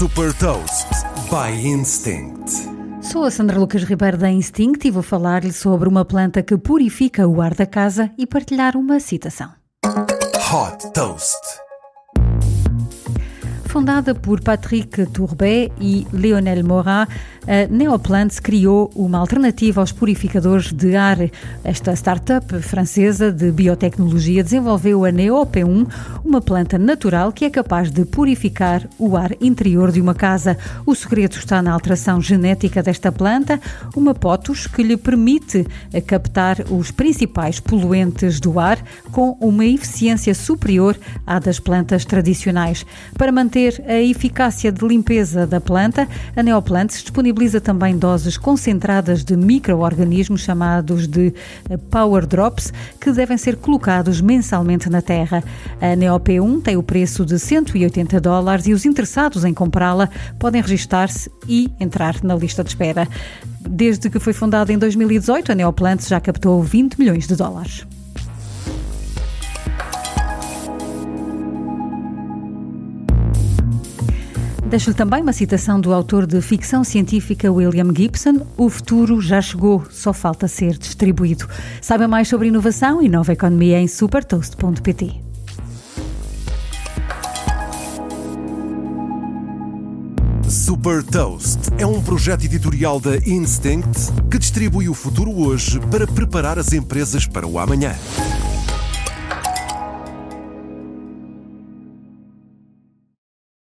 Super Toast by Instinct. Sou a Sandra Lucas Ribeiro da Instinct e vou falar-lhe sobre uma planta que purifica o ar da casa e partilhar uma citação. Hot Toast. Fundada por Patrick Tourbet e Lionel Morin, a Neoplants criou uma alternativa aos purificadores de ar. Esta startup francesa de biotecnologia desenvolveu a NeoP1, uma planta natural que é capaz de purificar o ar interior de uma casa. O segredo está na alteração genética desta planta, uma potus que lhe permite captar os principais poluentes do ar com uma eficiência superior à das plantas tradicionais. Para manter manter a eficácia de limpeza da planta, a Neoplantes disponibiliza também doses concentradas de micro-organismos chamados de Power Drops, que devem ser colocados mensalmente na terra. A Neop1 tem o preço de 180 dólares e os interessados em comprá-la podem registar-se e entrar na lista de espera. Desde que foi fundada em 2018, a Neoplantes já captou 20 milhões de dólares. Deixo-lhe também uma citação do autor de ficção científica William Gibson: O futuro já chegou, só falta ser distribuído. Saiba mais sobre inovação e nova economia em supertoast.pt. Super Toast é um projeto editorial da Instinct que distribui o futuro hoje para preparar as empresas para o amanhã.